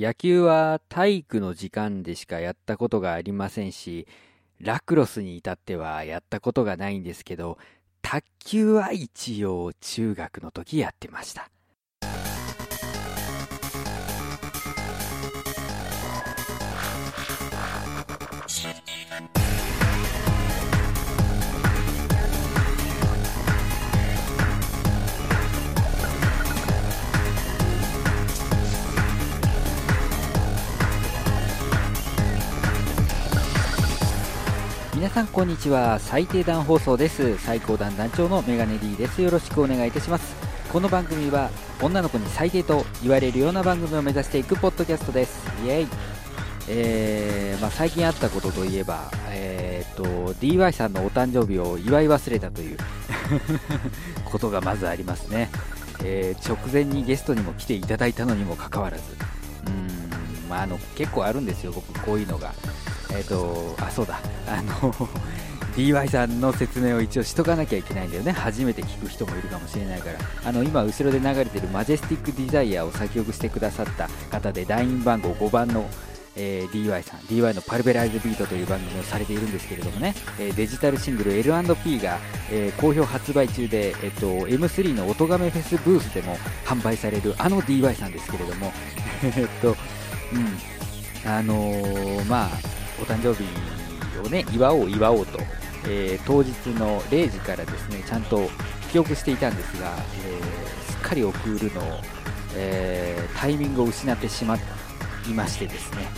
野球は体育の時間でしかやったことがありませんし、ラクロスに至ってはやったことがないんですけど、卓球は一応中学の時やってました。皆さんこんにちは。最低段放送です。最高段団長のメガネ D です。よろしくお願いいたします。この番組は女の子に最低と言われるような番組を目指していくポッドキャストです。イエイ。えーまあ、最近あったことといえば、えーと、と DY さんのお誕生日を祝い忘れたという ことがまずありますね、えー、直前にゲストにも来ていただいたのにもかかわらず。うん、まあ、あの結構あるんですよ、僕こういうのがえっ、ー、と、あ、そうだ、あの、DY さんの説明を一応しとかなきゃいけないんだよね。初めて聞く人もいるかもしれないから。あの、今、後ろで流れてるマジェスティックデザイアを作曲してくださった方で、ライン番号5番の、えー、DY さん、DY のパルベライズビートという番組をされているんですけれどもね、えー、デジタルシングル L&P が、えー、好評発売中で、えっと、M3 の音亀フェスブースでも販売されるあの DY さんですけれども、えっと、うん、あのー、まあ、お誕生日をね、祝おう祝おうと、えー、当日の0時からですね、ちゃんと記憶していたんですが、えー、すっかり送るのを、えー、タイミングを失ってしまいましてですね、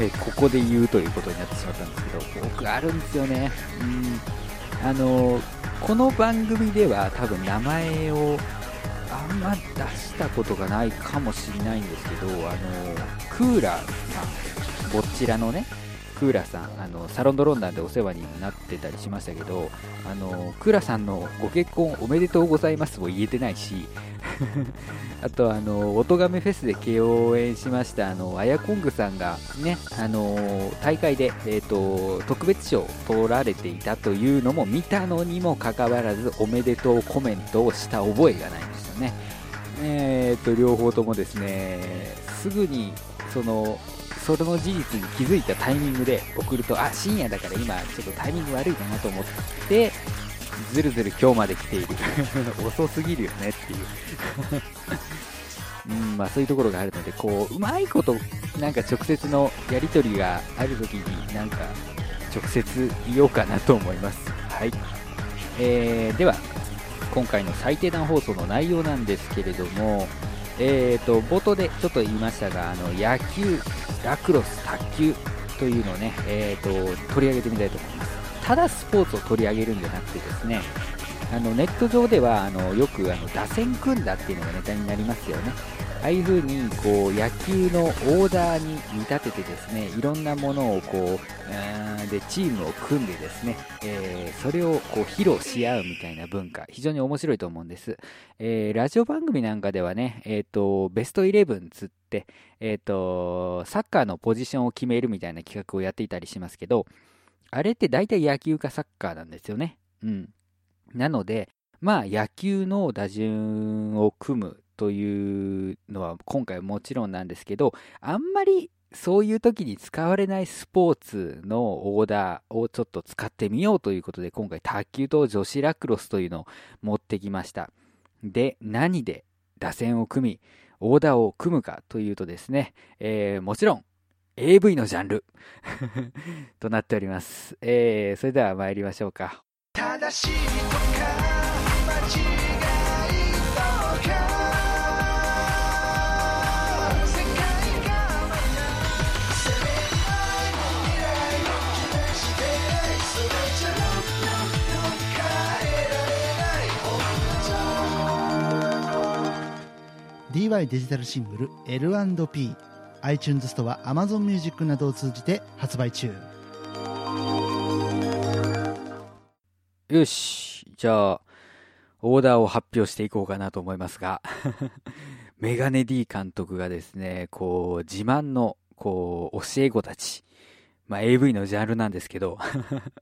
えここで言うということになってしまったんですけど、僕あるんですよね。うんあのこの番組では多分名前をあんま出したことがないかもしれないんですけど、あのクーラーさん、こちらのね、クーラさんあのサロンドロンダンでお世話になってたりしましたけどあのクーラさんのご結婚おめでとうございますも言えてないし あとあの音亀フェスで共演しましたあのアヤコングさんがねあの大会で、えーと、特別賞を取られていたというのも見たのにもかかわらずおめでとうコメントをした覚えがないんですよね。えーと両方ともですねすぐにそのその事実に気づいたタイミングで送ると、あ、深夜だから今ちょっとタイミング悪いかなと思って、ずるずる今日まで来ている。遅すぎるよねっていう うんまあ、そういうところがあるので、こう、うまいこと、なんか直接のやり取りがあるときに、なんか、直接言おうかなと思います。はい。えー、では、今回の最低段放送の内容なんですけれども、えーと、冒頭でちょっと言いましたが、あの野球、ラクロス、卓球というのをね、えーと、取り上げてみたいと思います。ただスポーツを取り上げるんじゃなくてですね、あのネット上ではあのよくあの打線組んだっていうのがネタになりますよね。ああいう風にこう野球のオーダーに見立ててですねいろんなものをこうでチームを組んでですね、えー、それをこう披露し合うみたいな文化非常に面白いと思うんです、えー、ラジオ番組なんかではね、えーと、ベストイレブンつって、えーと、サッカーのポジションを決めるみたいな企画をやっていたりしますけどあれって大体野球かサッカーなんですよね。うん。なのでまあ野球の打順を組むというのは今回もちろんなんですけど、あんまりそういう時に使われないスポーツのオーダーをちょっと使ってみようということで、今回卓球と女子ラクロスというのを持ってきました。で、何で打線を組み、オーダーを組むかというとですね、えー、もちろん AV のジャンル となっております。えー、それでは参りましょうか。正しいとか間違い DY デジタルシングル L&P iTunes ストア Amazon Music などを通じて発売中。よし。じゃあオーダーを発表していこうかなと思いますが。メガネ D 監督がですねこう自慢のこう教え子たち。まあ、AV のジャンルなんですけど。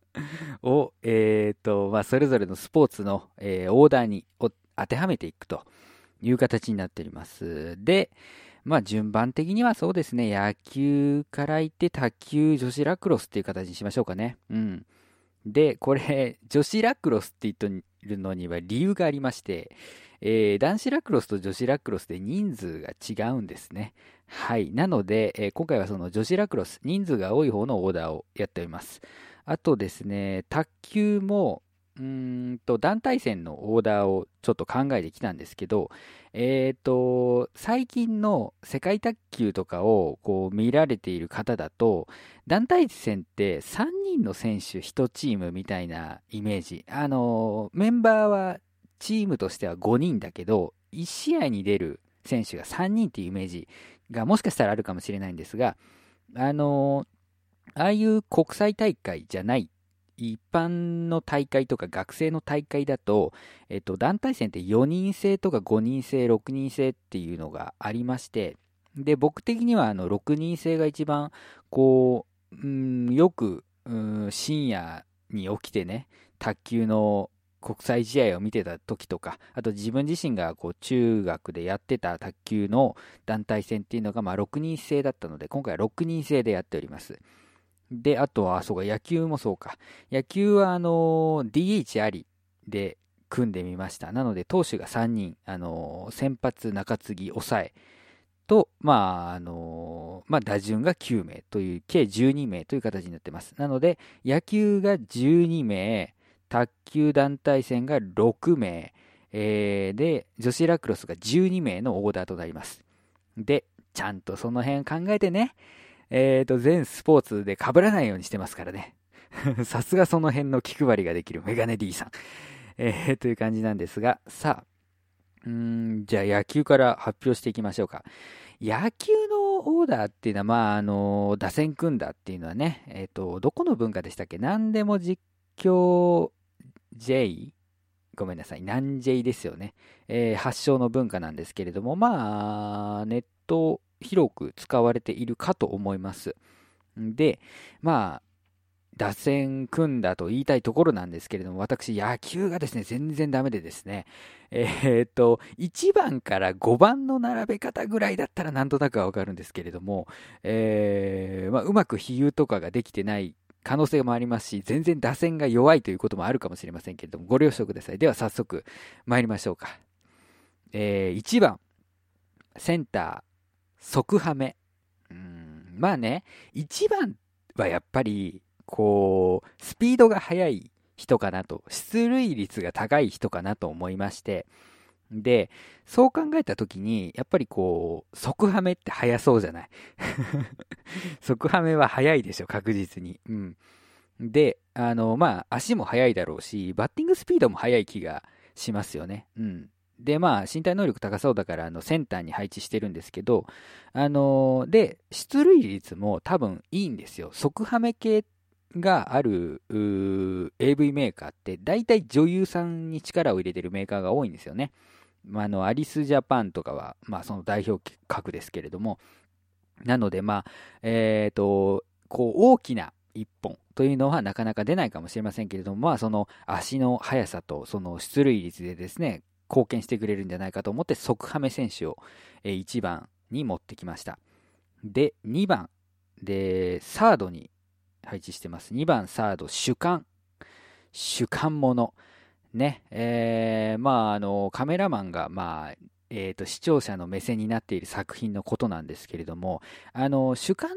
を、え、ー、と、まあ、それぞれのスポーツの、えー、オーダーに当てはめていくと。いう形になっております。で、まあ順番的にはそうですね、野球から行って卓球、女子ラクロスっていう形にしましょうかね。うん。で、これ、女子ラクロスって言ってるのには理由がありまして、えー、男子ラクロスと女子ラクロスで人数が違うんですね。はい。なので、えー、今回はその女子ラクロス、人数が多い方のオーダーをやっております。あとですね、卓球も、うんと団体戦のオーダーをちょっと考えてきたんですけど、えっ、ー、と、最近の世界卓球とかをこう見られている方だと、団体戦って3人の選手1チームみたいなイメージ。あの、メンバーはチームとしては5人だけど、1試合に出る選手が3人っていうイメージがもしかしたらあるかもしれないんですが、あの、ああいう国際大会じゃない一般の大会とか学生の大会だと、えっと、団体戦って4人制とか5人制、6人制っていうのがありまして、で、僕的にはあの6人制が一番、こう、うん、よく、うん、深夜に起きてね、卓球の国際試合を見てた時とか、あと自分自身がこう中学でやってた卓球の団体戦っていうのがまあ6人制だったので、今回は6人制でやっております。で、あとは、そうか、野球もそうか。野球は、あの、DH ありで組んでみました。なので、投手が3人、あの、先発、中継ぎ、抑えと、まあ、あの、まあ、打順が9名という、計12名という形になってます。なので、野球が12名、卓球団体戦が6名、えー、で、女子ラクロスが12名のオーダーとなります。で、ちゃんとその辺考えてね、えっ、ー、と、全スポーツで被らないようにしてますからね。さすがその辺の気配りができるメガネ D さん。えー、という感じなんですが、さあ、うん、じゃあ野球から発表していきましょうか。野球のオーダーっていうのは、まあ、あの、打線組んだっていうのはね、えっ、ー、と、どこの文化でしたっけ？何でも実況 J? ごめんなさい、南 J ですよね。えー、発祥の文化なんですけれども、まあ、ネット広く使われているかと思います。で、まあ、打線組んだと言いたいところなんですけれども、私、野球がですね、全然ダメでですね、えー、っと、1番から5番の並べ方ぐらいだったらなんとなくはわかるんですけれども、えー、まあ、うまく比喩とかができてない可能性もありますし、全然打線が弱いということもあるかもしれませんけれども、ご了承ください。では早速参りましょうか。えー、1番、センター、即ハメ。うん、まあね、1番はやっぱり、こう、スピードが速い人かなと、出塁率が高い人かなと思いまして、で、そう考えたときに、やっぱりこう、即ハメって速そうじゃない？即ハメは速いでしょ、確実に。うん。で、あの、まあ、足も速いだろうし、バッティングスピードも速い気がしますよね。うん。で、まあ、身体能力高そうだから、あの、センターに配置してるんですけど、あのー、で、出塁率も多分いいんですよ。即ハメ系がある AV メーカーって、大体女優さんに力を入れてるメーカーが多いんですよね。まあ、あの、アリスジャパンとかは、まあ、その代表格ですけれども、なので、まあ、えっ、ー、と、こう、大きな一本というのはなかなか出ないかもしれませんけれども、まあ、その足の速さと、その出塁率でですね、貢献してくれるんじゃないかと思って、即ハメ選手を1番に持ってきました。で、2番、で、サードに配置してます。2番サード、主観。主観もの。ね、えー、まあ、あの、カメラマンが、まあ、えーと、視聴者の目線になっている作品のことなんですけれども、あの主観、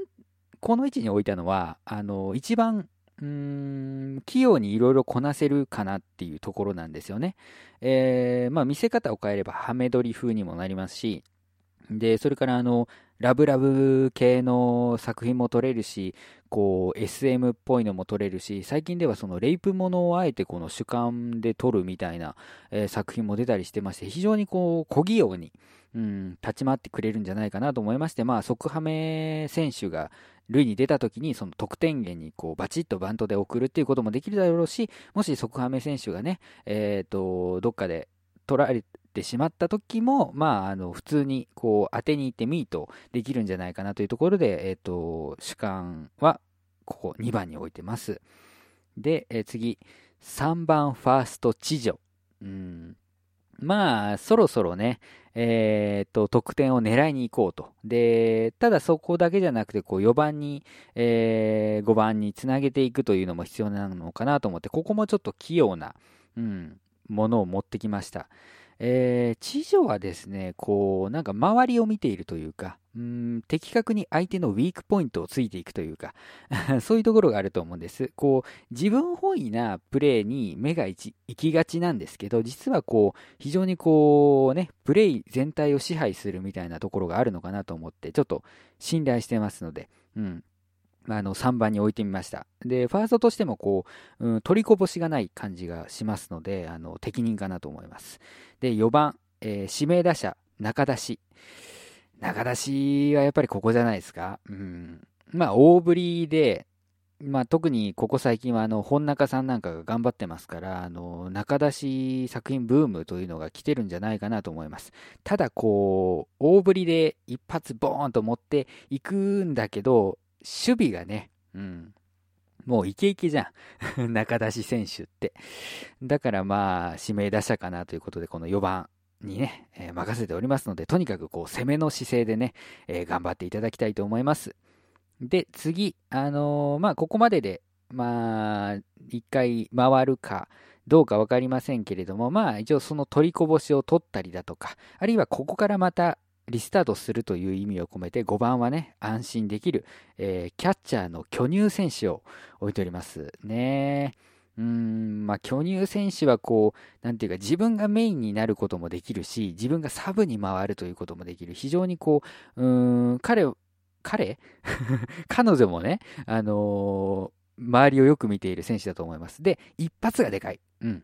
この位置に置いたのは、あの一番器用にいろいろこなせるかなっていうところなんですよね。えー、まあ見せ方を変えればハメ撮り風にもなりますし、で、それからあの、ラブラブ系の作品も撮れるし、SM っぽいのも撮れるし、最近ではそのレイプものをあえてこの主観で撮るみたいな、えー、作品も出たりしてまして、非常にこう、小器用に、うん、立ち回ってくれるんじゃないかなと思いまして、まあ、即ハメ選手が塁に出た時にその得点源にこうバチッとバントで送るっていうこともできるだろうし、もし即ハメ選手がね、えっ、ー、と、どっかで取られてしまった時も、まあ、あの、普通にこう当てに行ってミートできるんじゃないかなというところで、えっ、ー、と、主観はここ2番に置いてます。で、えー、次、3番ファースト地女。うんまあ、そろそろね、えー、っと、得点を狙いに行こうと。で、ただそこだけじゃなくて、こう、4番に、えー、5番につなげていくというのも必要なのかなと思って、ここもちょっと器用な、うん、ものを持ってきました。えー、知女はですね、こう、なんか周りを見ているというか、うん的確に相手のウィークポイントをついていくというか そういうところがあると思うんです。こう、自分本位なプレーに目が行きがちなんですけど、実はこう、非常にこうね、プレイ全体を支配するみたいなところがあるのかなと思って、ちょっと信頼してますので、うん。あの3番に置いてみました。で、ファーストとしてもこう、うん、取りこぼしがない感じがしますので、あの適任かなと思います。で、4番、えー、指名打者、中出し。中出しはやっぱりここじゃないですか。うん。まあ、大振りで、まあ、特にここ最近はあの本中さんなんかが頑張ってますからあの中出し作品ブームというのが来てるんじゃないかなと思いますただこう大振りで一発ボーンと持っていくんだけど守備がね、うん、もうイケイケじゃん。中出し選手って。だからまあ、指名打者かなということで、この4番にね、えー、任せておりますので、とにかくこう、攻めの姿勢でね、えー、頑張っていただきたいと思います。で、次、あのー、まあ、ここまでで、まあ、一回回るか、どうか分かりませんけれども、まあ、一応その取りこぼしを取ったりだとか、あるいはここからまたリスタートするという意味を込めて5番はね、安心できる、えー、キャッチャーの巨乳選手を置いておりますね。うん、まあ、巨乳選手はこう、なんていうか自分がメインになることもできるし、自分がサブに回るということもできる。非常にこう、うーん、彼、彼？彼女もね、あのー、周りをよく見ている選手だと思います。で、一発がでかい。うん。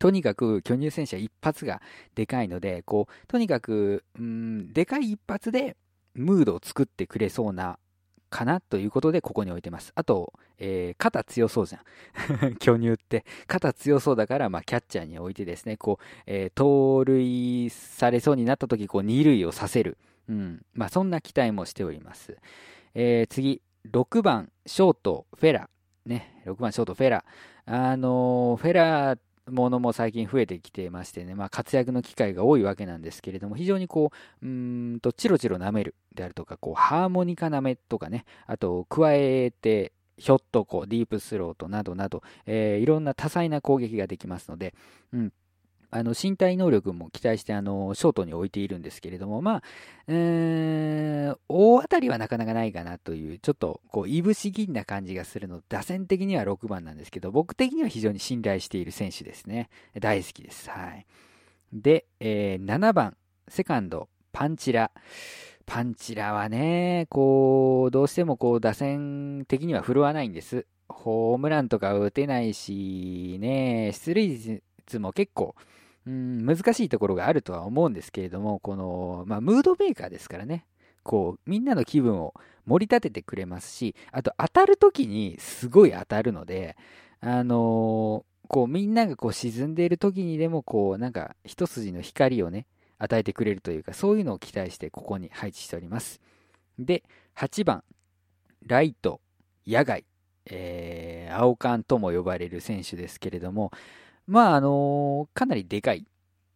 とにかく巨乳選手は一発がでかいので、こう、とにかく、うん、でかい一発でムードを作ってくれそうな、かなということで、ここに置いてます。あと、えー、肩強そうじゃん。巨乳って。肩強そうだから、まあ、キャッチャーに置いてですね、こう、えー、盗塁されそうになった時、こう、二塁をさせる。うん。まあ、そんな期待もしております。えー、次、6番、ショート、フェラ。ね、6番、ショート、フェラ。あのフェラーものも最近増えてきてましてね、まあ、活躍の機会が多いわけなんですけれども、非常にこう、うんと、チロチロ舐めるであるとか、こう、ハーモニカ舐めとかね、あと、加えて、ひょっとこう、ディープスロートなどなど、えー、いろんな多彩な攻撃ができますので、うん、あの身体能力も期待してあのショートに置いているんですけれども、まあ、えー、大当たりはなかなかないかなという、ちょっとこういぶし銀な感じがするの打線的には6番なんですけど、僕的には非常に信頼している選手ですね。大好きです。はい。で、えー、7番、セカンド、パンチラ。パンチラはね、こう、どうしてもこう打線的には振るわないんです。ホームランとか打てないし、ね、出塁率も結構、うん、難しいところがあるとは思うんですけれども、この、まあ、ムードメーカーですからね、こう、みんなの気分を盛り立ててくれますし、あと当たるときにすごい当たるので、あのー、こう、みんながこう沈んでいる時にでも、こう、なんか一筋の光をね、与えてくれるというか、そういうのを期待してここに配置しております。で、8番、ライト、野外、えー、青缶とも呼ばれる選手ですけれども、まあ、あのかなりでかい、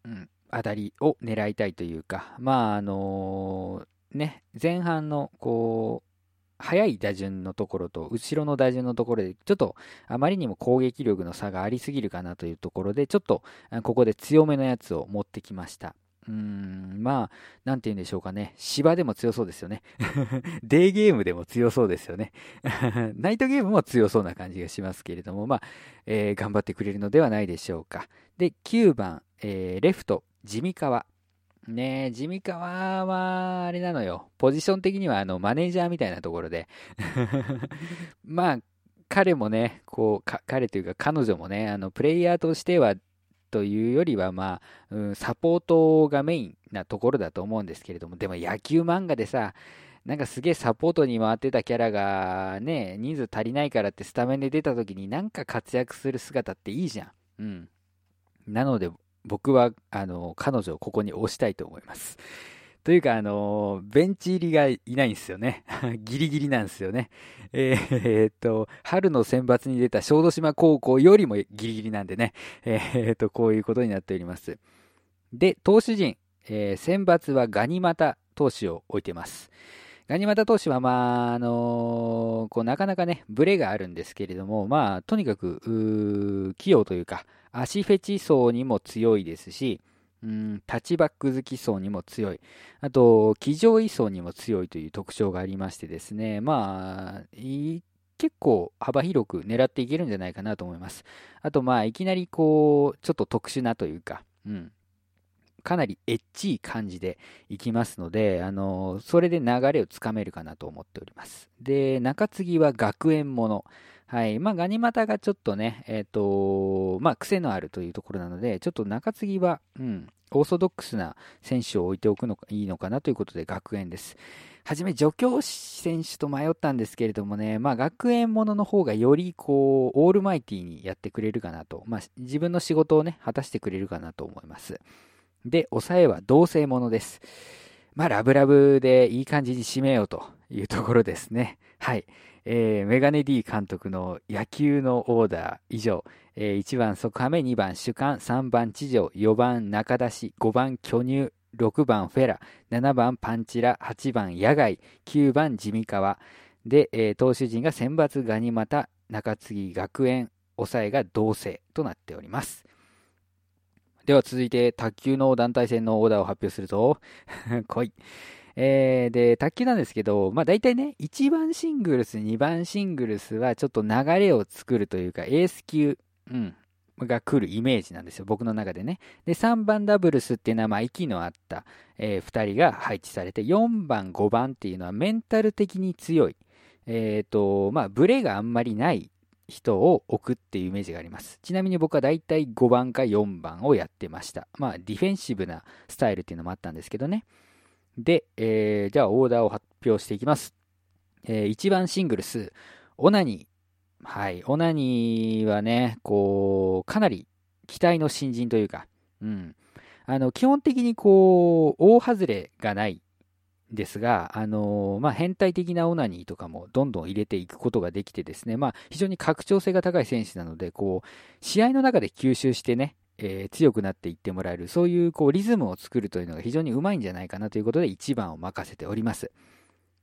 うん、当たりを狙いたいというか、まあ、あのね、前半の、こう、速い打順のところと後ろの打順のところでちょっとあまりにも攻撃力の差がありすぎるかなというところでちょっとここで強めのやつを持ってきましたうーん、まあ、なんて言うんでしょうかね。芝でも強そうですよね。デーゲームでも強そうですよね。ナイトゲームも強そうな感じがしますけれども、まあ、えー、頑張ってくれるのではないでしょうか。で、9番、えー、レフト、地味川。ねえ、地味川は、あれなのよ。ポジション的には、あの、マネージャーみたいなところで。まあ、彼もね、こう、彼というか彼女もね、あの、プレイヤーとしてはというよりは、まあ、うん、サポートがメインなところだと思うんですけれども、でも野球漫画でさ、なんかすげえサポートに回ってたキャラがね、人数足りないからってスタメンで出た時になんか活躍する姿っていいじゃん。うん。なので僕は、あの、彼女をここに押したいと思います。というか、あのベンチ入りがいないんですよね。ギリギリなんですよね。えー、っと、春の選抜に出た小豆島高校よりもギリギリなんでね、えー、っと、こういうことになっております。で、投手陣、えー、選抜はガニ股投手を置いてます。ガニ股投手は、まあ、あの、こう、なかなかね、ブレがあるんですけれども、まあ、とにかく、器用というか、足フェチ層にも強いですし、うん、タッチバック好き層にも強い。あと、騎乗位層にも強いという特徴がありましてですね、まあ、結構幅広く狙っていけるんじゃないかなと思います。あと、まあ、いきなりこう、ちょっと特殊なというか、うん、かなりエッチい感じでいきますので、あの、それで流れをつかめるかなと思っております。で、中継ぎは学園もの。はい。まあ、ガニ股がちょっとね、えっ、ー、と、まあ、癖のあるというところなので、ちょっと中継ぎは、うん、オーソドックスな選手を置いておくのがいいのかなということで、学園です。はじめ、助教選手と迷ったんですけれどもね、まあ、学園ものの方がより、こう、オールマイティにやってくれるかなと、まあ、自分の仕事をね、果たしてくれるかなと思います。で、抑えは同性ものです。まあ、ラブラブでいい感じに締めようというところですね。はい。えー、メガネ D 監督の野球のオーダー以上、えー、1番即ハメ、2番主観、3番地上、4番中出し、5番巨乳、6番フェラ、7番パンチラ、8番野外、9番地味川。で、えー、投手陣が選抜ガニ股、中継ぎ学園、抑えが同性となっております。では続いて、卓球の団体戦のオーダーを発表すると、来い。えー、で、卓球なんですけど、まあ大体ね、1番シングルス、2番シングルスはちょっと流れを作るというか、エース級、うん、が来るイメージなんですよ、僕の中でね。で、3番ダブルスっていうのは、まあ、息のあった、えー、2人が配置されて、4番、5番っていうのはメンタル的に強い、えっ、ー、と、まあ、ブレがあんまりない人を置くっていうイメージがあります。ちなみに僕はだいたい5番か4番をやってました。まあ、ディフェンシブなスタイルっていうのもあったんですけどね。で、えー、じゃあオーダーを発表していきます。えー、1番シングルス、オナニー。はい、オナニーはね、こう、かなり期待の新人というか、うん。あの、基本的にこう、大外れがないですが、あのまあ、変態的なオナニーとかもどんどん入れていくことができてですね、まあ、非常に拡張性が高い選手なので、こう、試合の中で吸収してね、えー、強くなっていってもらえる、そういうこうリズムを作るというのが非常にうまいんじゃないかなということで1番を任せております。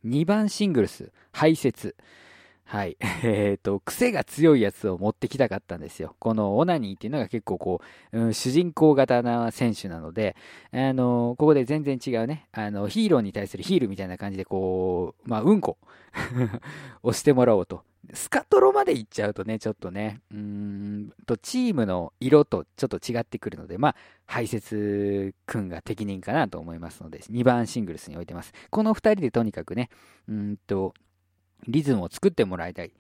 2番シングルス、排泄。はい。えっ、ー、と、癖が強いやつを持ってきたかったんですよ。このオナニーっていうのが結構こう、うん、主人公型な選手なので、あの、ここで全然違うね、あの、ヒーローに対するヒールみたいな感じでこう、まあ、うんこ をしてもらおうと。スカトロまで行っちゃうとね、ちょっとね、うーんと、チームの色とちょっと違ってくるので、まあ、排泄君が適任かなと思いますので、2番シングルスに置いてます。この2人でとにかくね、うんと、リズムを作ってもらいたい。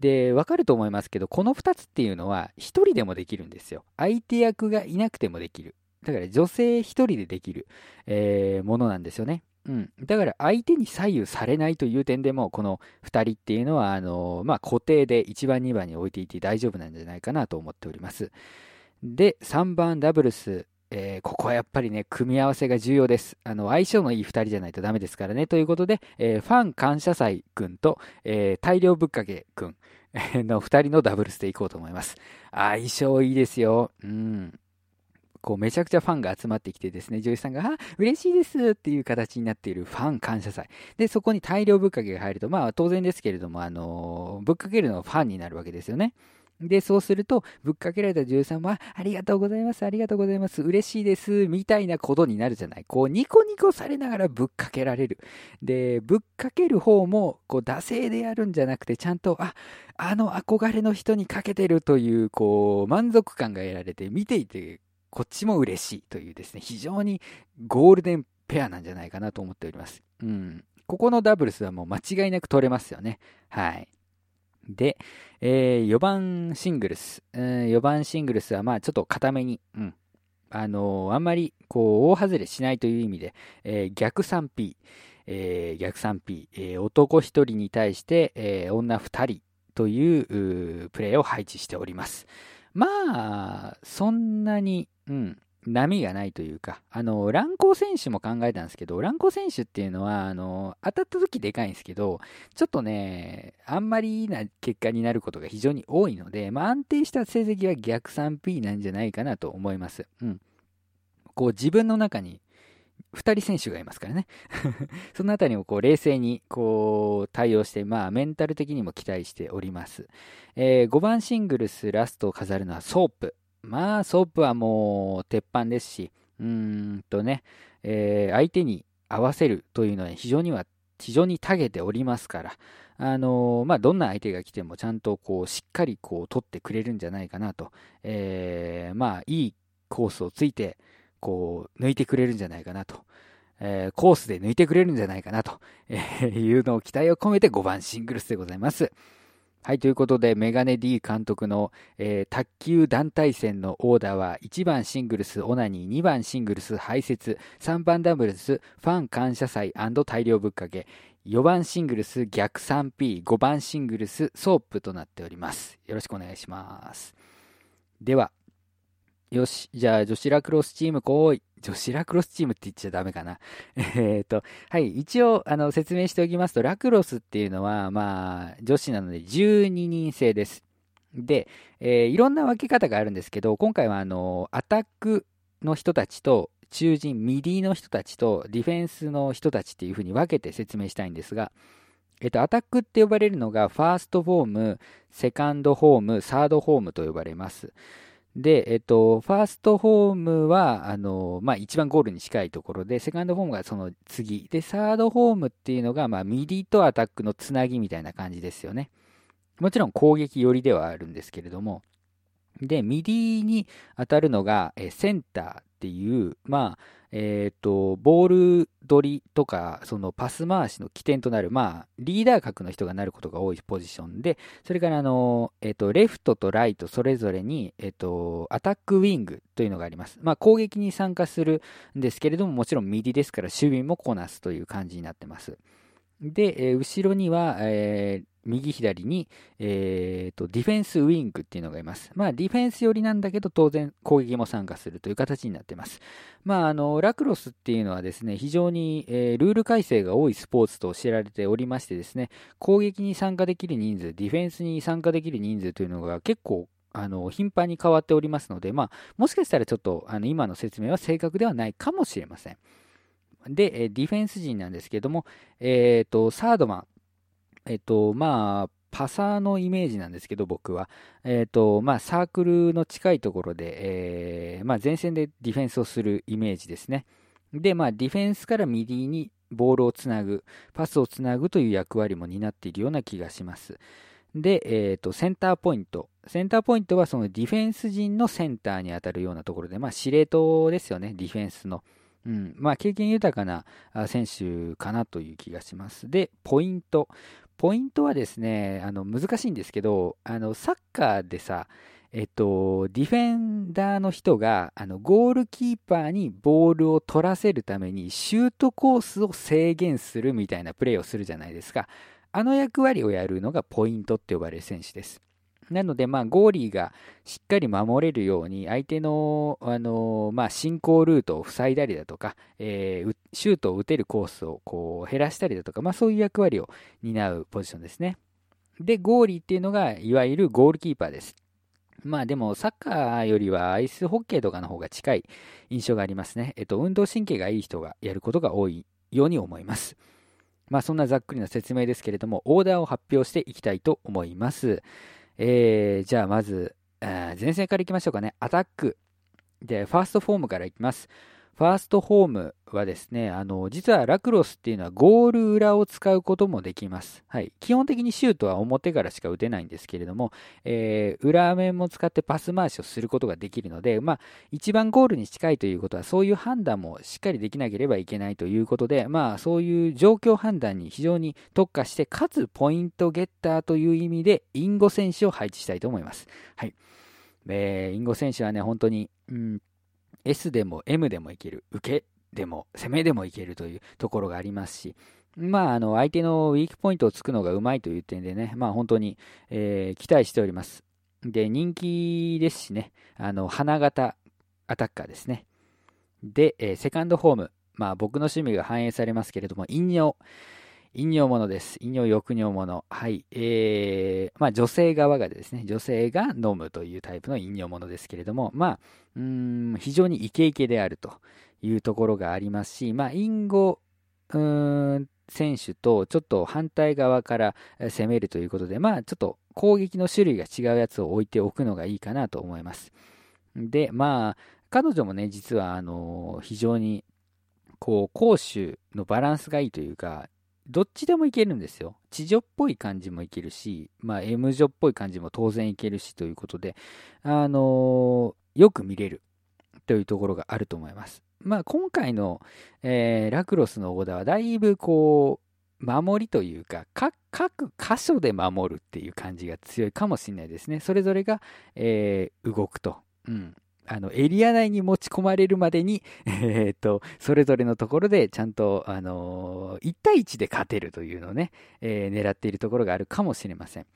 で、わかると思いますけど、この2つっていうのは、1人でもできるんですよ。相手役がいなくてもできる。だから女性1人でできる、えー、ものなんですよね。うん。だから相手に左右されないという点でも、この2人っていうのは、あのまあ、固定で1番、2番に置いていて大丈夫なんじゃないかなと思っております。で、3番ダブルス。えー、ここはやっぱりね、組み合わせが重要です。あの、相性のいい2人じゃないとダメですからね。ということで、えー、ファン感謝祭くんと、えー、大量ぶっかけくんの2人のダブルスでいこうと思います。相性いいですよ。うん。こうめちゃくちゃファンが集まってきてですね、女優さんが、あ、嬉しいですっていう形になっているファン感謝祭。で、そこに大量ぶっかけが入ると、まあ当然ですけれども、あのぶっかけるのはファンになるわけですよね。で、そうすると、ぶっかけられた女優さんは、ありがとうございます、ありがとうございます、嬉しいです、みたいなことになるじゃない。こう、ニコニコされながらぶっかけられる。で、ぶっかける方も、こう、惰性でやるんじゃなくて、ちゃんと、あ、あの憧れの人にかけてるという、こう、満足感が得られて、見ていてこっちも嬉しいというですね、非常にゴールデンペアなんじゃないかなと思っております。うん。ここのダブルスはもう間違いなく取れますよね。はい。で、えー、4番シングルス。うん、4番シングルスはまあちょっと固めに、うん。あのー、あんまりこう大外れしないという意味で、えー、逆 3P、えー、逆 3P、えー、男1人に対して、えー、女2人というプレーを配置しております。まあ、そんなに、うん、波がないというか、あの、乱高選手も考えたんですけど、乱高選手っていうのは、あの、当たった時でかいんですけど、ちょっとね、あんまりな結果になることが非常に多いので、まあ、安定した成績は逆 3P なんじゃないかなと思います。うん。こう自分の中に2人選手がいますからね。そのあたりをこう冷静にこう対応して、まあ、メンタル的にも期待しております、えー、5番シングルスラストを飾るのはソープ。まあソープはもう鉄板ですしうーんとね、えー、相手に合わせるというのは非常には非常に長けておりますからあのー、まあ、どんな相手が来てもちゃんとこうしっかりこう取ってくれるんじゃないかなと、えー、まあいいコースをついてこう抜いてくれるんじゃないかなと、えー、コースで抜いてくれるんじゃないかなと、えいうのを期待を込めて5番シングルスでございます。はい、ということで、メガネ D 監督の、えー、卓球団体戦のオーダーは、1番シングルスオナニー、2番シングルス排泄、3番ダブルスファン感謝祭大量ぶっかけ、4番シングルス逆 3P、5番シングルスソープとなっております。よろしくお願いします。では、よし、じゃあ女子ラクロスチーム来い。女子ラクロスチームって言っちゃダメかな。えっと、はい、一応、あの、説明しておきますと、ラクロスっていうのは、まあ、女子なので12人制です。で、えー、いろんな分け方があるんですけど、今回は、あの、アタックの人たちと、中陣、ミディの人たちと、ディフェンスの人たちっていう風に分けて説明したいんですが、えっと、アタックって呼ばれるのが、ファーストホーム、セカンドホーム、サードホームと呼ばれます。で、えっと、ファーストホームは、あの、まあ、一番ゴールに近いところで、セカンドホームがその次。で、サードホームっていうのが、まあ、ミディとアタックのつなぎみたいな感じですよね。もちろん攻撃寄りではあるんですけれども。で、ミディに当たるのが、えセンターていう、まあ、えっ、ー、と、ボール取りとか、そのパス回しの起点となる、まあ、リーダー格の人がなることが多いポジションで、それからあの、えっ、ー、と、レフトとライトそれぞれに、えっ、ー、と、アタックウィングというのがあります。まあ、攻撃に参加するんですけれども、もちろん右ですから守備もこなすという感じになってます。で、え後ろには、えー、右左に、えーと、ディフェンスウィングっていうのがいます。まあ、ディフェンス寄りなんだけど、当然攻撃も参加するという形になっています。まあ、あの、ラクロスっていうのはですね、非常に、えー、ルール改正が多いスポーツと知られておりましてですね、攻撃に参加できる人数、ディフェンスに参加できる人数というのが結構あの頻繁に変わっておりますので、まあ、もしかしたらちょっとあの今の説明は正確ではないかもしれません。で、ディフェンス陣なんですけども、えっ、ー、と、サードマン、えっと、まあ、パサーのイメージなんですけど、僕は。えっ、と、まあ、サークルの近いところで、えー、まあ、前線でディフェンスをするイメージですね。で、まあ、ディフェンスからミディにボールをつなぐ、パスをつなぐという役割も担っているような気がします。で、えっ、と、センターポイント。センターポイントはそのディフェンス陣のセンターに当たるようなところで、まあ、司令塔ですよね、ディフェンスの。うん、まあ、経験豊かな選手かなという気がします。で、ポイント。ポイントはですね、あの難しいんですけど、あのサッカーでさ、えっと、ディフェンダーの人があのゴールキーパーにボールを取らせるためにシュートコースを制限するみたいなプレーをするじゃないですか。あの役割をやるのがポイントって呼ばれる選手です。なので、まあ、ゴーリーがしっかり守れるように、相手の、あのまあ、進行ルートを塞いだりだとか、えー、シュートを打てるコースをこう減らしたりだとか、まあ、そういう役割を担うポジションですね。で、ゴーリーっていうのが、いわゆるゴールキーパーです。まあでも、サッカーよりはアイスホッケーとかの方が近い印象がありますね。えっと、運動神経がいい人がやることが多いように思います。まあそんなざっくりな説明ですけれども、オーダーを発表していきたいと思います。えー、じゃあまず、前線からいきましょうかね。アタック。で、ファーストフォームからいきます。ファーストホームはですね、あの、実はラクロスっていうのはゴール裏を使うこともできます。はい。基本的にシュートは表からしか打てないんですけれども、えー、裏面も使ってパス回しをすることができるので、まあ、一番ゴールに近いということは、そういう判断もしっかりできなければいけないということで、まあ、そういう状況判断に非常に特化して、かつポイントゲッターという意味で、インゴ選手を配置したいと思います。はい。えー、インゴ選手はね、本当に、うん S でも M でもいける、受けでも攻めでもいけるというところがありますし、まあ、あの相手のウィークポイントをつくのがうまいという点でね、まあ、本当に、えー、期待しております。で、人気ですしね、あの花形アタッカーですね。で、えー、セカンドホーム、まあ、僕の趣味が反映されますけれども、インニョ。飲料物です。飲料欲尿物。はい。えー、まあ女性側がですね、女性が飲むというタイプの飲料物ですけれども、まあ、うん、非常にイケイケであるというところがありますし、まあ、インゴ、うん、選手とちょっと反対側から攻めるということで、まあちょっと攻撃の種類が違うやつを置いておくのがいいかなと思います。で、まあ彼女もね、実はあの非常にこう攻守のバランスがいいというか、どっちでもいけるんですよ。地女っぽい感じもいけるし、まあ M 女っぽい感じも当然いけるしということで、あのよく見れるというところがあると思います。まあ、今回の、えー、ラクロスのオーダーはだいぶこう、守りというか、各箇所で守るっていう感じが強いかもしれないですね。それぞれが、えー、動くと。うん。あの、エリア内に持ち込まれるまでに、えー、っと、それぞれのところでちゃんと、あのー、1対1で勝てるというのをね、えー、狙っているところがあるかもしれません。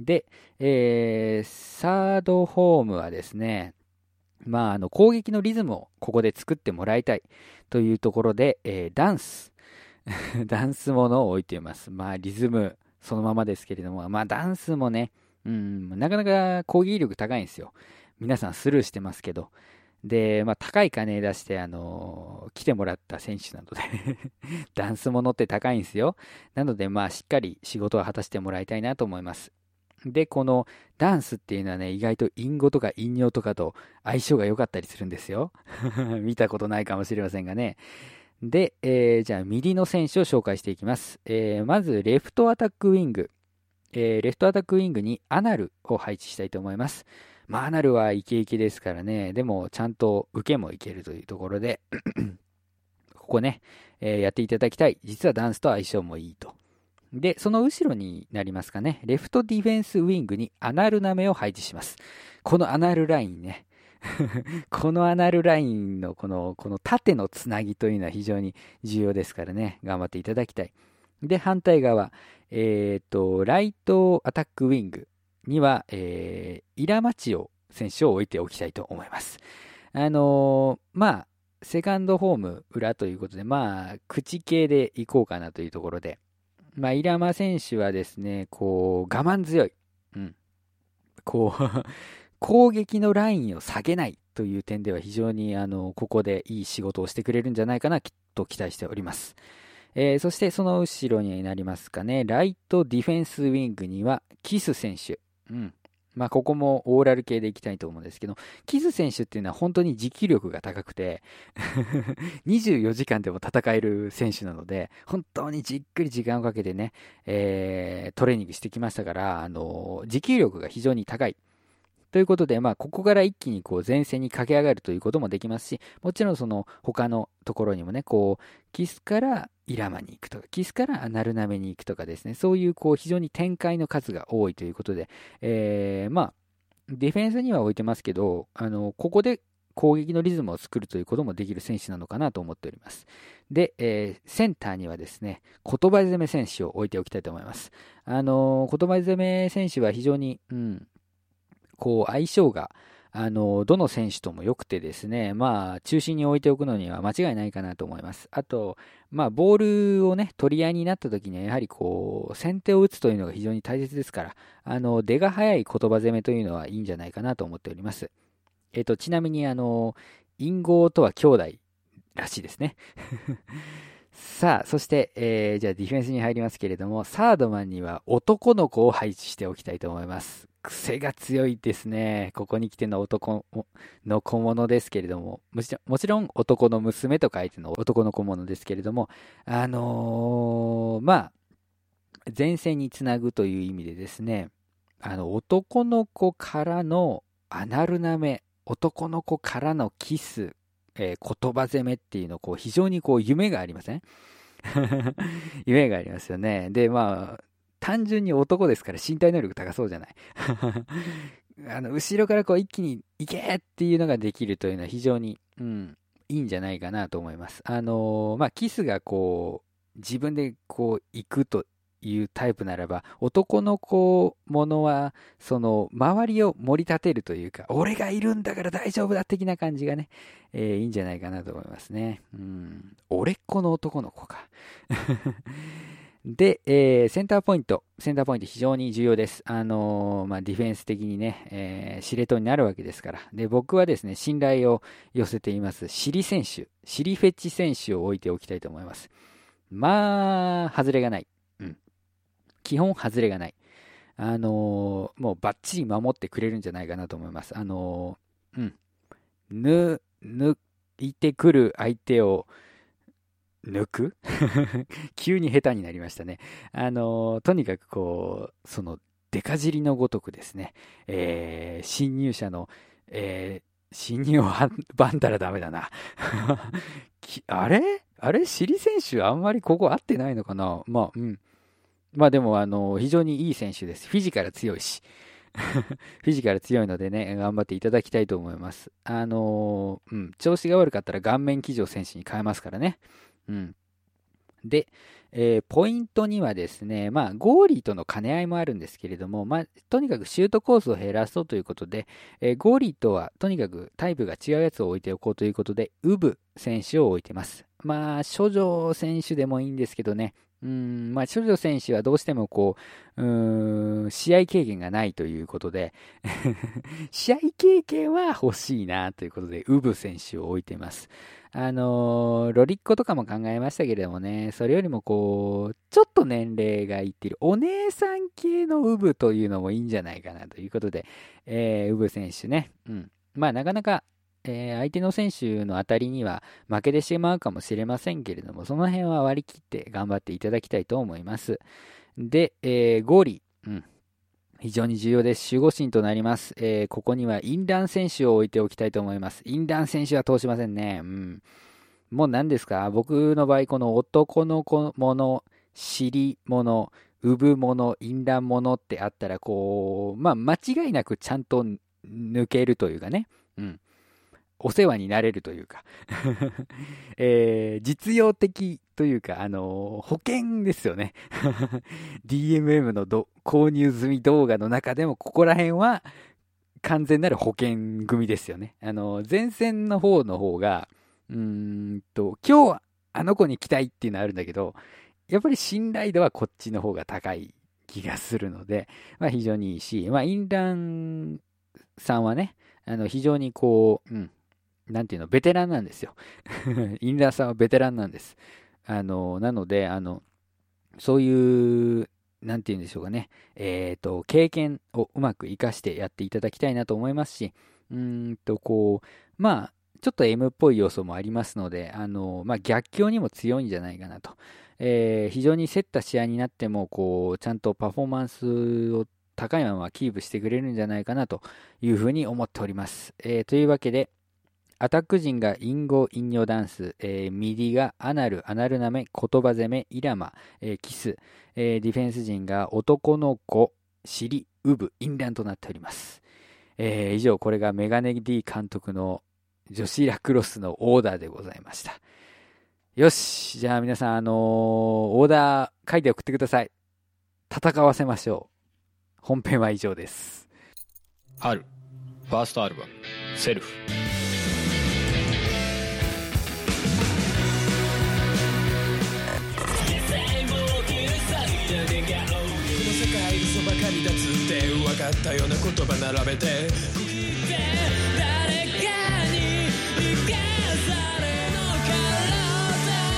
で、えー、サードホームはですね、まあ、あの攻撃のリズムをここで作ってもらいたいというところで、えー、ダンス、ダンスものを置いています。まあ、リズムそのままですけれども、まあ、ダンスもね、うん、なかなか攻撃力高いんですよ。皆さんスルーしてますけど。で、まあ、高い金出して、あの、来てもらった選手なので ダンスものって高いんですよ。なので、まあ、しっかり仕事を果たしてもらいたいなと思います。で、このダンスっていうのはね、意外と隠語とか隠語とかと相性が良かったりするんですよ。見たことないかもしれませんがね。で、えー、じゃあ、右の選手を紹介していきます。えー、まず、レフトアタックウィング。えー、レフトアタックウィングにアナルを配置したいと思います。まあ、アナルはイケイケですからね。でも、ちゃんと受けもいけるというところで ここね、えー、やっていただきたい。実はダンスと相性もいいと。で、その後ろになりますかね、レフトディフェンスウィングにアナルナメを配置します。このアナルラインね、このアナルラインのこの、この縦のつなぎというのは非常に重要ですからね、頑張っていただきたい。で、反対側、えーっと、ライトアタックウィングには、えー、イラマチオ選手を置いておきたいと思います。あのー、まあ、セカンドホーム裏ということで、まあ、口系でいこうかなというところで、まあ、イラマ選手はですね、こう、我慢強い。うん。こう 攻撃のラインを下げないという点では非常に、あの、ここでいい仕事をしてくれるんじゃないかな、と期待しております。えー、そしてその後ろになりますかね、ライトディフェンスウィングにはキス選手。うん。まあ、ここもオーラル系でいきたいと思うんですけど、キズ選手っていうのは本当に持久力が高くて 24時間でも戦える選手なので、本当にじっくり時間をかけてね、えー、トレーニングしてきましたから、あの、持久力が非常に高い。ということで、まあ、ここから一気にこう前線に駆け上がるということもできますし、もちろんその他のところにもね、こう、キスからイラマに行くとか、キスからナルナメに行くとかですね、そういうこう非常に展開の数が多いということで、えー、まあ、ディフェンスには置いてますけど、あの、ここで攻撃のリズムを作るということもできる選手なのかなと思っております。で、えー、センターにはですね、言葉攻め選手を置いておきたいと思います。あの、言葉攻め選手は非常に、うん、こう相性が、あの、どの選手とも良くてですね、まあ、中心に置いておくのには間違いないかなと思います。あと、まあ、ボールをね、取り合いになった時には、やはりこう、先手を打つというのが非常に大切ですから、あの、出が早い言葉攻めというのはいいんじゃないかなと思っております。えっと、ちなみに、あの、隠語とは兄弟らしいですね。さあ、そして、えー、じゃあディフェンスに入りますけれども、サードマンには男の子を配置しておきたいと思います。癖が強いですね。ここに来ての男の小物ですけれども、もちろん男の娘と書いての男の小物ですけれども、あのー、まあ、前線につなぐという意味でですね、あの、男の子からのアナルナメ、男の子からのキス、えー、言葉攻めっていうの、こう、非常にこう、夢がありません？夢がありますよね。で、まあ、単純に男ですから身体能力高そうじゃない？あの、後ろからこう一気に行けっていうのができるというのは非常に、うん、いいんじゃないかなと思います。あのー、まあ、キスがこう、自分でこう行くというタイプならば、男の子ものは、その、周りを盛り立てるというか、俺がいるんだから大丈夫だ的な感じがね、えー、いいんじゃないかなと思いますね。うん。俺っ子の男の子か。で、えー、センターポイント、センターポイント非常に重要です。あのー、まあ、ディフェンス的にね、えー、司令塔になるわけですから。で、僕はですね、信頼を寄せています、シリ選手、シリフェッチ選手を置いておきたいと思います。まあ、外れがない。基本外れがない。あのー、もうバッチリ守ってくれるんじゃないかなと思います。あのー、うん。ぬ、抜いてくる相手を、抜く？急に下手になりましたね。あの、とにかくこう、その、デカ尻のごとくですね、えー、侵入者の、えー、侵入をばんだらダメだな。あれ？あれ？シリ選手あんまりここ合ってないのかな？まあ、うん。まあでも、あの、非常にいい選手です。フィジカル強いし。フィジカル強いのでね、頑張っていただきたいと思います。あのうん、調子が悪かったら顔面騎乗選手に変えますからね。うん。で、えー、ポイントにはですね、まあ、ゴーリーとの兼ね合いもあるんですけれども、まあ、とにかくシュートコースを減らそうということで、えー、ゴーリーとはとにかくタイプが違うやつを置いておこうということで、ウブ選手を置いてます。まあ、処女選手でもいいんですけどね、うん、まあ、処女選手はどうしてもこう、うん、試合経験がないということで 試合経験は欲しいなということで、ウブ選手を置いてます。あのー、ロリッコとかも考えましたけれどもね、それよりもこう、ちょっと年齢がいっているお姉さん系のウブというのもいいんじゃないかなということで、えー、ウブ選手ね、うん。まあなかなか、えー、相手の選手の当たりには負けてしまうかもしれませんけれども、その辺は割り切って頑張っていただきたいと思います。で、えー、ゴーリー、うん。非常に重要です。守護神となります。えー、ここにはインラン選手を置いておきたいと思います。インラン選手は通しませんね。うん。もう何ですか？僕の場合、この男の子もの、尻物、産物、インラン物ってあったら、こう、まあ、間違いなくちゃんと抜けるというかね。うん。お世話になれるというか。えー、実用的というか、あのー、保険ですよね。DMM の購入済み動画の中でも、ここら辺は完全なる保険組ですよね。あのー、前線の方の方が、うんと、今日はあの子に期待っていうのはあるんだけど、やっぱり信頼度はこっちの方が高い気がするので、まあ非常にいいし、まあインランさんはね、あの非常にこう、うん、なんていうの、ベテランなんですよ。インラーさんはベテランなんです。あの、なので、あの、そういう、なんていうんでしょうかね、えっ、ー、と、経験をうまく活かしてやっていただきたいなと思いますし、うんと、こう、まあ、ちょっと M っぽい要素もありますので、あの、まあ、逆境にも強いんじゃないかなと。えー、非常に競った試合になっても、こう、ちゃんとパフォーマンスを高いままキープしてくれるんじゃないかなというふうに思っております。えー、というわけで、アタック陣が隠語、隠語ダンス、えー、ミディがアナル、アナルナメ、言葉攻め、イラマ、えー、キス、えー、ディフェンス陣が男の子、尻、ウブ、インランとなっております。えー、以上、これがメガネ D 監督の女子ラクロスのオーダーでございました。よし、じゃあ皆さん、あのー、オーダー書いて送ってください。戦わせましょう。本編は以上です。春、ファーストアルバム、セルフ。ったような言葉並べて。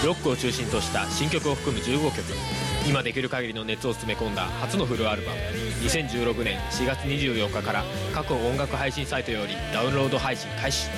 ロックを中心とした新曲を含む15曲。今できる限りの熱を詰め込んだ初のフルアルバム。2016年4月24日から各音楽配信サイトよりダウンロード配信開始。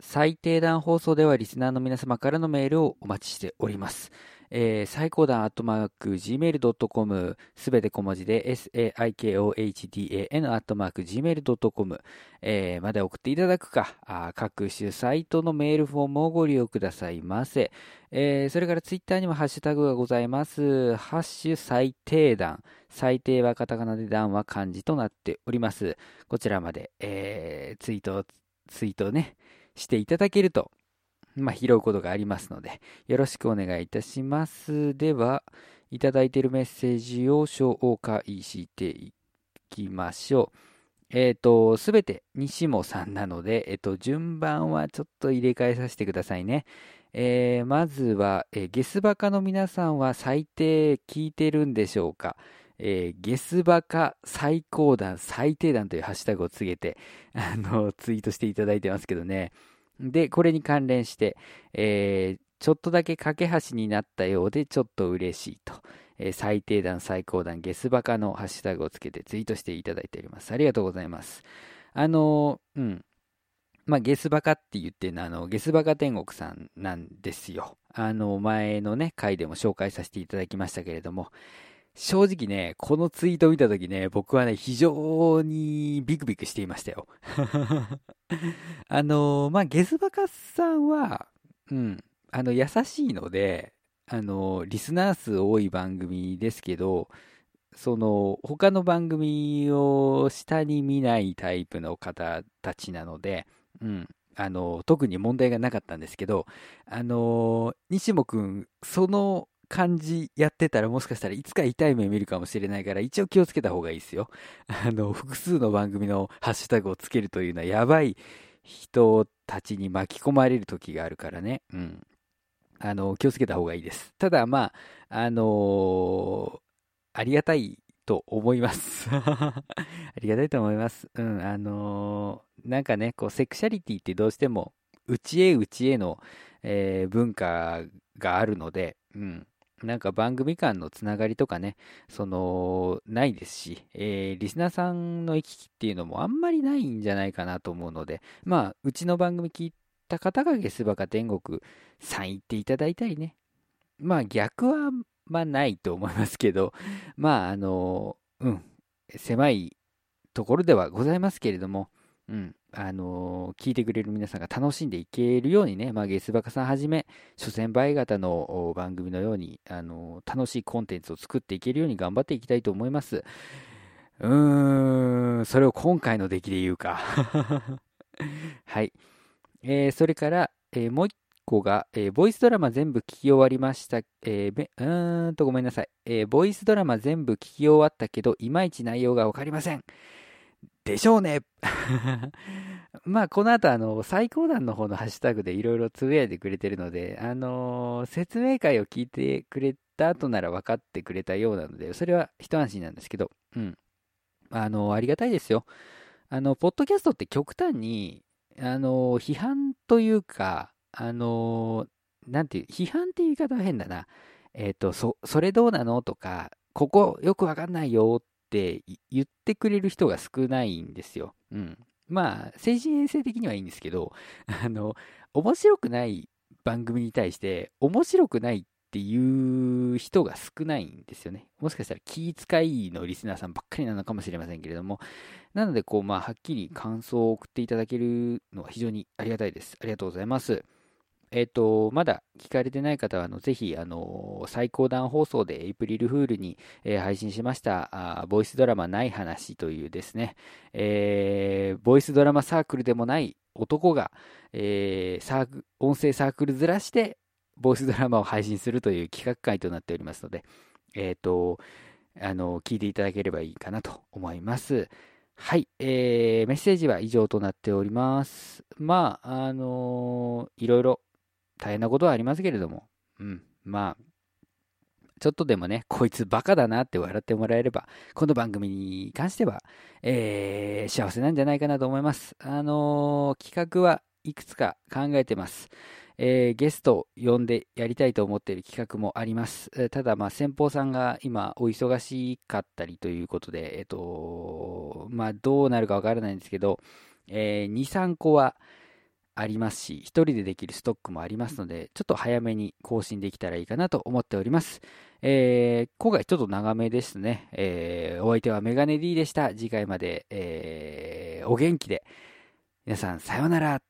最低段放送ではリスナーの皆様からのメールをお待ちしておりますえー、最高段アットマーク gmail.com すべて小文字で saikohdan アットマーク gmail.com、えー、まで送っていただくかあ各種サイトのメールフォームをご利用くださいませ、えー、それからツイッターにもハッシュタグがございます。ハッシュ最低段最低はカタカナで段は漢字となっております。こちらまで、えー、ツイートツイートねしていただけるとまあ、拾うことがありますので、よろしくお願いいたします。では、いただいているメッセージを紹介していきましょう。えっ、ー、と、すべて西もさんなので、えっ、ー、と、順番はちょっと入れ替えさせてくださいね。えーまずは、えーゲスバカの皆さんは最低聞いてるんでしょうか、えーゲスバカ最高段最低段というハッシュタグをつけて、あの、ツイートしていただいてますけどね。で、これに関連して、えーちょっとだけ架け橋になったようでちょっと嬉しいと、えー最低段最高段ゲスバカのハッシュタグをつけてツイートしていただいております。ありがとうございます。あのーうん。まあ、ゲスバカって言ってるのは、あの、ゲスバカ天国さんなんですよ。あの、前のね、回でも紹介させていただきましたけれども、正直ね、このツイートを見たときね、僕はね、非常にビクビクしていましたよ。あの、まあ、ゲスバカさんは、うん、あの、優しいので、あの、リスナー数多い番組ですけど、その、他の番組を下に見ないタイプの方たちなので、うん、あの、特に問題がなかったんですけど、あの、西本くん、その感じやってたらもしかしたらいつか痛い目見るかもしれないから、一応気をつけた方がいいですよ。あの、複数の番組のハッシュタグをつけるというのはやばい人たちに巻き込まれる時があるからね。うん。あの、気をつけた方がいいです。ただ、まあ、あのありがたいと思います。ありがたいと思います。うん、あのーなんかね、こう、セクシャリティってどうしても、内へ内への、えー文化があるので、うん。なんか番組間のつながりとかね、その、ないですし、えーリスナーさんの行き来っていうのもあんまりないんじゃないかなと思うので、まあ、うちの番組聞いた方がゲスバカ天国さん行っていただいたりね、まあ逆は、まあないと思いますけど、まああの、うん、狭いところではございますけれども、うん、あの聞いてくれる皆さんが楽しんでいけるようにね、まあ、ゲスバカさんはじめ、諸先輩方の番組のように、あの楽しいコンテンツを作っていけるように頑張っていきたいと思います。うーん、それを今回の出来で言うか。はい。えーそれから、えもう一個が、えボイスドラマ全部聞き終わりました。えーうーんとごめんなさい。えボイスドラマ全部聞き終わったけど、いまいち内容がわかりません。でしょうね。まあ、この後、あの、最高段の方のハッシュタグでいろいろつぶやいてくれてるので、あのー説明会を聞いてくれた後なら分かってくれたようなので、それは一安心なんですけど、うん。あのありがたいですよ。あの、ポッドキャストって極端に、あの批判というか、あのなんていう、批判って言い方は変だな。えっ、と、そ、それどうなのとか、ここよくわかんないよっって言ってくれる人が少ないんですよ。うん。まあ、精神衛生的にはいいんですけど、あの、面白くない番組に対して、面白くないっていう人が少ないんですよね。もしかしたら気遣いのリスナーさんばっかりなのかもしれませんけれども、なので、こう、まあ、はっきり感想を送っていただけるのは非常にありがたいです。ありがとうございます。えっ、と、まだ聞かれてない方は、あの、ぜひ、あの、最高段放送でエイプリルフールに、えー配信しました、あボイスドラマない話というですね、えーボイスドラマサークルでもない男が、えーサーク音声サークルずらして、ボイスドラマを配信するという企画会となっておりますので、えっ、と、あの、聞いていただければいいかなと思います。はい、えー、メッセージは以上となっております。まあ、あのいろいろ大変なことはありますけれども、うん、まあ、ちょっとでもね、こいつバカだなって笑ってもらえれば、この番組に関しては、えー幸せなんじゃないかなと思います。あのー企画はいくつか考えてます。えーゲストを呼んでやりたいと思っている企画もあります。えーただ、まあ、先方さんが今、お忙しかったりということで、えっ、と、まあ、どうなるかわからないんですけど、えー2、3個はありますし、1人でできるストックもありますので、ちょっと早めに更新できたらいいかなと思っております。えー今回ちょっと長めですね。えーお相手はメガネ D でした。次回まで、えーお元気で。皆さん、さようなら。